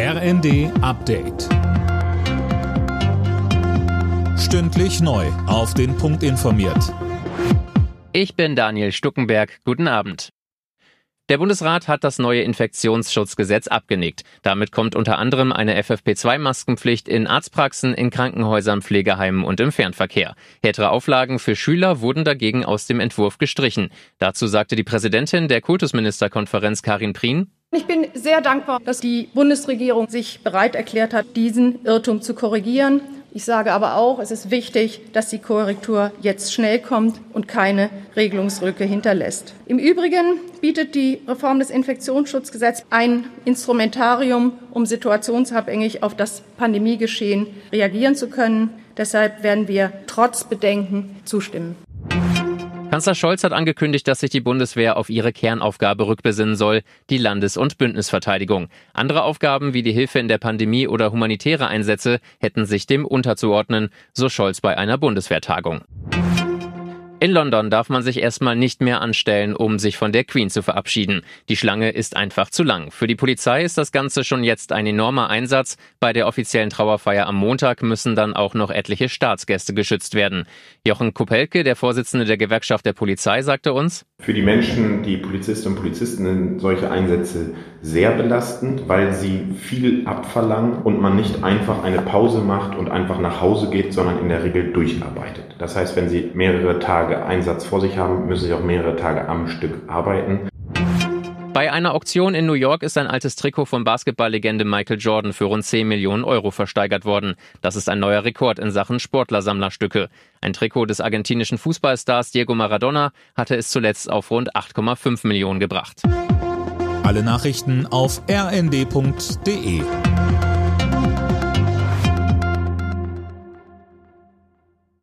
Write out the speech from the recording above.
RND Update. Stündlich neu. Auf den Punkt informiert. Ich bin Daniel Stuckenberg. Guten Abend. Der Bundesrat hat das neue Infektionsschutzgesetz abgenickt. Damit kommt unter anderem eine FFP2-Maskenpflicht in Arztpraxen, in Krankenhäusern, Pflegeheimen und im Fernverkehr. Härtere Auflagen für Schüler wurden dagegen aus dem Entwurf gestrichen. Dazu sagte die Präsidentin der Kultusministerkonferenz Karin Prien, ich bin sehr dankbar, dass die Bundesregierung sich bereit erklärt hat, diesen Irrtum zu korrigieren. Ich sage aber auch, es ist wichtig, dass die Korrektur jetzt schnell kommt und keine Regelungsrücke hinterlässt. Im Übrigen bietet die Reform des Infektionsschutzgesetzes ein Instrumentarium, um situationsabhängig auf das Pandemiegeschehen reagieren zu können. Deshalb werden wir trotz Bedenken zustimmen. Kanzler Scholz hat angekündigt, dass sich die Bundeswehr auf ihre Kernaufgabe rückbesinnen soll, die Landes- und Bündnisverteidigung. Andere Aufgaben wie die Hilfe in der Pandemie oder humanitäre Einsätze hätten sich dem unterzuordnen, so Scholz bei einer Bundeswehrtagung. In London darf man sich erstmal nicht mehr anstellen, um sich von der Queen zu verabschieden. Die Schlange ist einfach zu lang. Für die Polizei ist das Ganze schon jetzt ein enormer Einsatz. Bei der offiziellen Trauerfeier am Montag müssen dann auch noch etliche Staatsgäste geschützt werden. Jochen Kopelke, der Vorsitzende der Gewerkschaft der Polizei, sagte uns, für die Menschen, die Polizistinnen und Polizisten sind solche Einsätze sehr belastend, weil sie viel abverlangen und man nicht einfach eine Pause macht und einfach nach Hause geht, sondern in der Regel durcharbeitet. Das heißt, wenn Sie mehrere Tage Einsatz vor sich haben, müssen Sie auch mehrere Tage am Stück arbeiten. Bei einer Auktion in New York ist ein altes Trikot von Basketballlegende Michael Jordan für rund 10 Millionen Euro versteigert worden. Das ist ein neuer Rekord in Sachen Sportlersammlerstücke. Ein Trikot des argentinischen Fußballstars Diego Maradona hatte es zuletzt auf rund 8,5 Millionen gebracht. Alle Nachrichten auf rnd.de